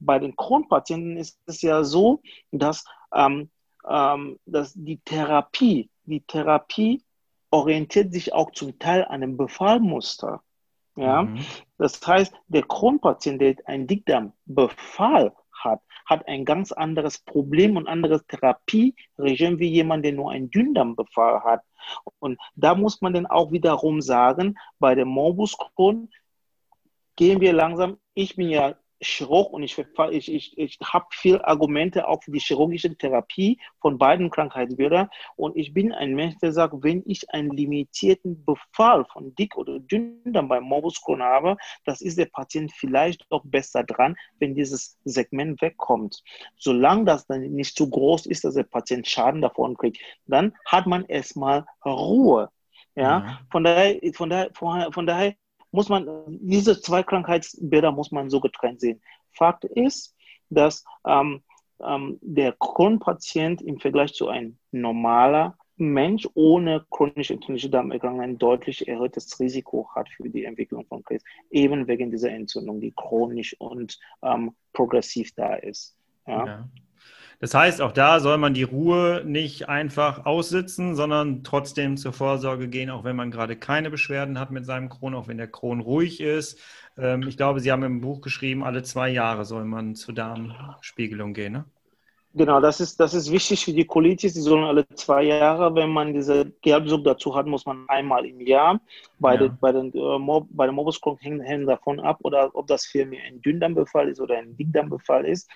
bei den Kronpatienten ist es ja so, dass, ähm, ähm, dass die Therapie, die Therapie orientiert sich auch zum Teil an einem Befallmuster. Ja? Mhm. Das heißt, der Kronpatient, der einen Dickdarmbefall hat, hat ein ganz anderes Problem und anderes Therapieregime wie jemand, der nur einen Dünndarmbefall hat. Und da muss man dann auch wiederum sagen, bei dem Morbus Crohn gehen wir langsam, ich bin ja Chirurg und ich, ich, ich, ich habe viel Argumente auch für die chirurgische Therapie von beiden Krankheitsbildern. Und ich bin ein Mensch, der sagt, wenn ich einen limitierten Befall von Dick- oder Dünndarm beim Morbus Crohn habe, das ist der Patient vielleicht auch besser dran, wenn dieses Segment wegkommt. Solange das dann nicht zu groß ist, dass der Patient Schaden davon kriegt, dann hat man erstmal Ruhe. Ja, mhm. von daher, von daher, von daher muss man, diese zwei Krankheitsbilder muss man so getrennt sehen. Fakt ist, dass ähm, ähm, der Kronpatient im Vergleich zu einem normaler Mensch ohne chronische entzündliche Darmerkrankung ein deutlich erhöhtes Risiko hat für die Entwicklung von Krebs, eben wegen dieser Entzündung, die chronisch und ähm, progressiv da ist. Ja. ja. Das heißt, auch da soll man die Ruhe nicht einfach aussitzen, sondern trotzdem zur Vorsorge gehen, auch wenn man gerade keine Beschwerden hat mit seinem Kron, auch wenn der Kron ruhig ist. Ähm, ich glaube, Sie haben im Buch geschrieben, alle zwei Jahre soll man zur Darmspiegelung gehen. Ne? Genau, das ist, das ist wichtig für die Colitis. Die sollen alle zwei Jahre, wenn man diese Gelbsucht dazu hat, muss man einmal im Jahr. Bei, ja. den, bei, den, äh, Mob, bei den Morbus Crohn hängt, hängt davon ab, oder ob das für mich ein Dünndarmbefall ist oder ein Dickdarmbefall ist.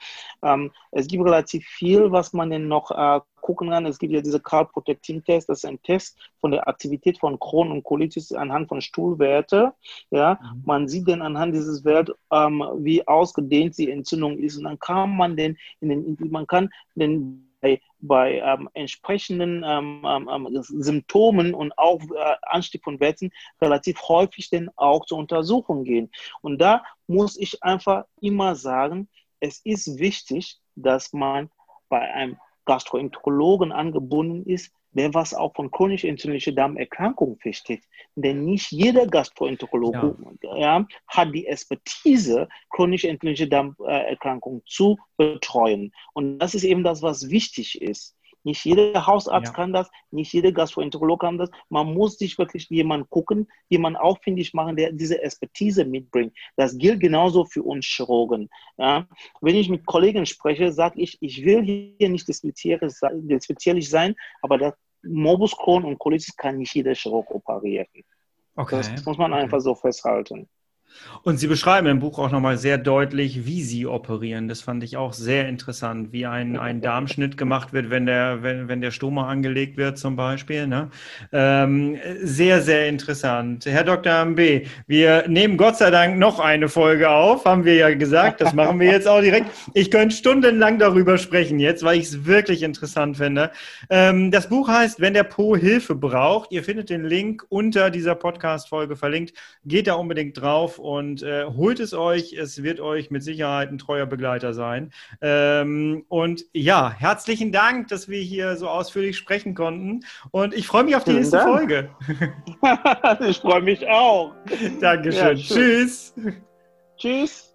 Ähm, es gibt relativ viel, was man denn noch äh, gucken kann. Es gibt ja diese Carl Protectin Test, das ist ein Test von der Aktivität von Crohn und Colitis anhand von Stuhlwerte. Ja, mhm. man sieht dann anhand dieses Wert, ähm, wie ausgedehnt die Entzündung ist. Und dann kann man den, in den, man kann den bei, ähm, entsprechenden ähm, ähm, ähm Symptomen und auch äh, Anstieg von Werten relativ häufig denn auch zur Untersuchung gehen. Und da muss ich einfach immer sagen, es ist wichtig, dass man bei einem Gastroenterologen angebunden ist, wäre was auch von chronisch entzündlicher Darmerkrankung wichtig. Denn nicht jeder Gastroenterologe ja. ja. hat die Expertise, chronisch entzündliche Darmerkrankung zu betreuen. Und das ist eben das, was wichtig ist. Nicht jeder Hausarzt ja. kann das, nicht jeder Gastroenterologe kann das. Man muss sich wirklich jemanden gucken, jemanden auffindig machen, der diese Expertise mitbringt. Das gilt genauso für uns Chirurgen. Ja. Wenn ich mit Kollegen spreche, sage ich, ich will hier nicht despektierlich sein, aber das Morbus Crohn und Colitis kann nicht jeder Chirurg operieren. Okay. Das muss man okay. einfach so festhalten. Und Sie beschreiben im Buch auch nochmal sehr deutlich, wie Sie operieren. Das fand ich auch sehr interessant, wie ein, ein Darmschnitt gemacht wird, wenn der, wenn, wenn der Stoma angelegt wird zum Beispiel. Ne? Ähm, sehr, sehr interessant. Herr Dr. MB, wir nehmen Gott sei Dank noch eine Folge auf, haben wir ja gesagt. Das machen wir jetzt auch direkt. Ich könnte stundenlang darüber sprechen jetzt, weil ich es wirklich interessant finde. Ähm, das Buch heißt, wenn der Po Hilfe braucht. Ihr findet den Link unter dieser Podcast-Folge verlinkt. Geht da unbedingt drauf und äh, holt es euch. Es wird euch mit Sicherheit ein treuer Begleiter sein. Ähm, und ja, herzlichen Dank, dass wir hier so ausführlich sprechen konnten. Und ich freue mich auf die Vielen nächste Dank. Folge. ich freue mich auch. Dankeschön. Ja, Tschüss. Tschüss.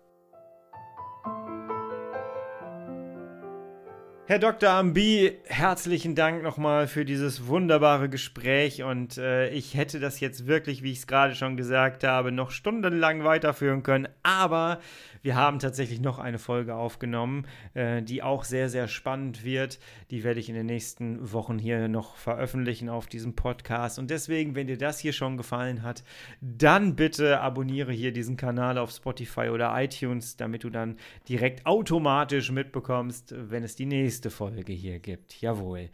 Herr Dr. Ambi, herzlichen Dank nochmal für dieses wunderbare Gespräch und äh, ich hätte das jetzt wirklich, wie ich es gerade schon gesagt habe, noch stundenlang weiterführen können, aber wir haben tatsächlich noch eine Folge aufgenommen, äh, die auch sehr, sehr spannend wird. Die werde ich in den nächsten Wochen hier noch veröffentlichen auf diesem Podcast. Und deswegen, wenn dir das hier schon gefallen hat, dann bitte abonniere hier diesen Kanal auf Spotify oder iTunes, damit du dann direkt automatisch mitbekommst, wenn es die nächste Folge hier gibt. Jawohl.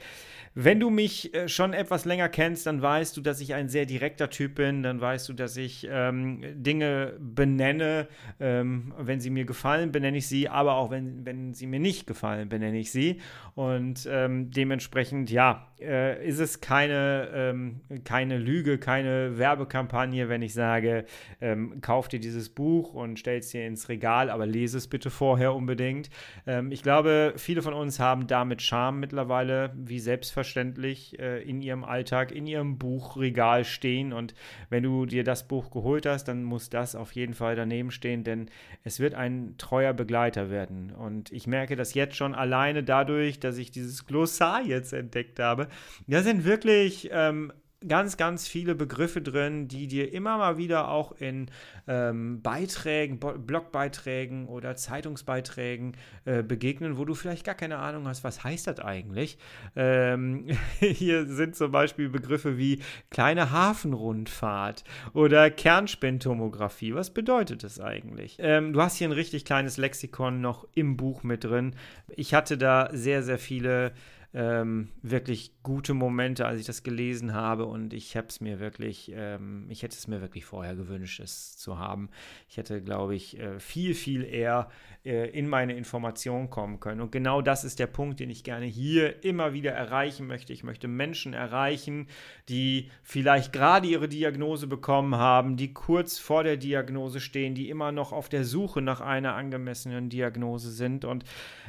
Wenn du mich äh, schon etwas länger kennst, dann weißt du, dass ich ein sehr direkter Typ bin. Dann weißt du, dass ich ähm, Dinge benenne, ähm, wenn wenn sie mir gefallen, benenne ich sie, aber auch wenn, wenn sie mir nicht gefallen, benenne ich sie. Und ähm, dementsprechend, ja, äh, ist es keine, ähm, keine Lüge, keine Werbekampagne, wenn ich sage, ähm, kauf dir dieses Buch und stell es dir ins Regal, aber lese es bitte vorher unbedingt. Ähm, ich glaube, viele von uns haben damit Charme mittlerweile, wie selbstverständlich, äh, in ihrem Alltag, in ihrem Buchregal stehen. Und wenn du dir das Buch geholt hast, dann muss das auf jeden Fall daneben stehen, denn es wird ein treuer Begleiter werden. Und ich merke das jetzt schon alleine dadurch, dass ich dieses Glossar jetzt entdeckt habe. Da sind wirklich ähm, ganz, ganz viele Begriffe drin, die dir immer mal wieder auch in ähm, Beiträgen, Blogbeiträgen oder Zeitungsbeiträgen äh, begegnen, wo du vielleicht gar keine Ahnung hast, was heißt das eigentlich. Ähm, hier sind zum Beispiel Begriffe wie kleine Hafenrundfahrt oder Kernspintomographie. Was bedeutet das eigentlich? Ähm, du hast hier ein richtig kleines Lexikon noch im Buch mit drin. Ich hatte da sehr, sehr viele ähm, wirklich gute Momente, als ich das gelesen habe und ich habe es mir wirklich, ähm, ich hätte es mir wirklich vorher gewünscht, es zu haben. Ich hätte, glaube ich, äh, viel, viel eher äh, in meine Information kommen können. Und genau das ist der Punkt, den ich gerne hier immer wieder erreichen möchte. Ich möchte Menschen erreichen, die vielleicht gerade ihre Diagnose bekommen haben, die kurz vor der Diagnose stehen, die immer noch auf der Suche nach einer angemessenen Diagnose sind. Und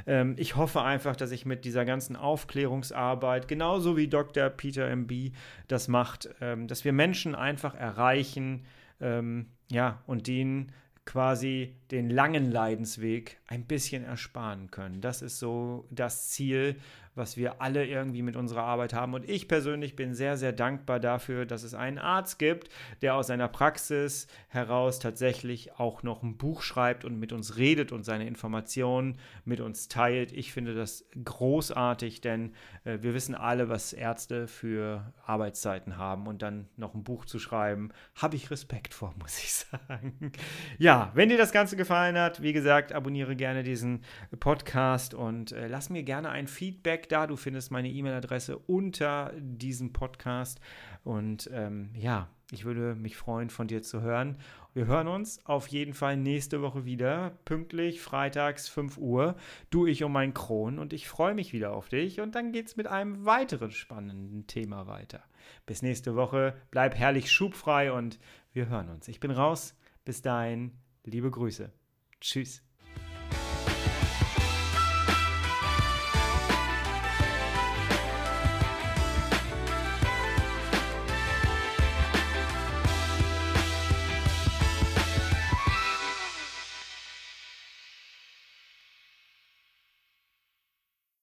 ähm, ich hoffe einfach, dass ich mit dieser ganzen Aufklärung Aufklärungsarbeit, genauso wie Dr. Peter M.B. das macht, ähm, dass wir Menschen einfach erreichen, ähm, ja, und denen quasi den langen Leidensweg ein bisschen ersparen können. Das ist so das Ziel, was wir alle irgendwie mit unserer Arbeit haben. Und ich persönlich bin sehr, sehr dankbar dafür, dass es einen Arzt gibt, der aus seiner Praxis heraus tatsächlich auch noch ein Buch schreibt und mit uns redet und seine Informationen mit uns teilt. Ich finde das großartig, denn äh, wir wissen alle, was Ärzte für Arbeitszeiten haben und dann noch ein Buch zu schreiben, habe ich Respekt vor, muss ich sagen. Ja, wenn dir das Ganze gefallen hat, wie gesagt, abonniere gerne diesen Podcast und äh, lass mir gerne ein Feedback da. Du findest meine E-Mail-Adresse unter diesem Podcast. Und ähm, ja, ich würde mich freuen, von dir zu hören. Wir hören uns auf jeden Fall nächste Woche wieder, pünktlich, freitags 5 Uhr. Du, ich um meinen Kron und ich freue mich wieder auf dich. Und dann geht es mit einem weiteren spannenden Thema weiter. Bis nächste Woche, bleib herrlich schubfrei und wir hören uns. Ich bin raus. Bis dahin, liebe Grüße. Tschüss.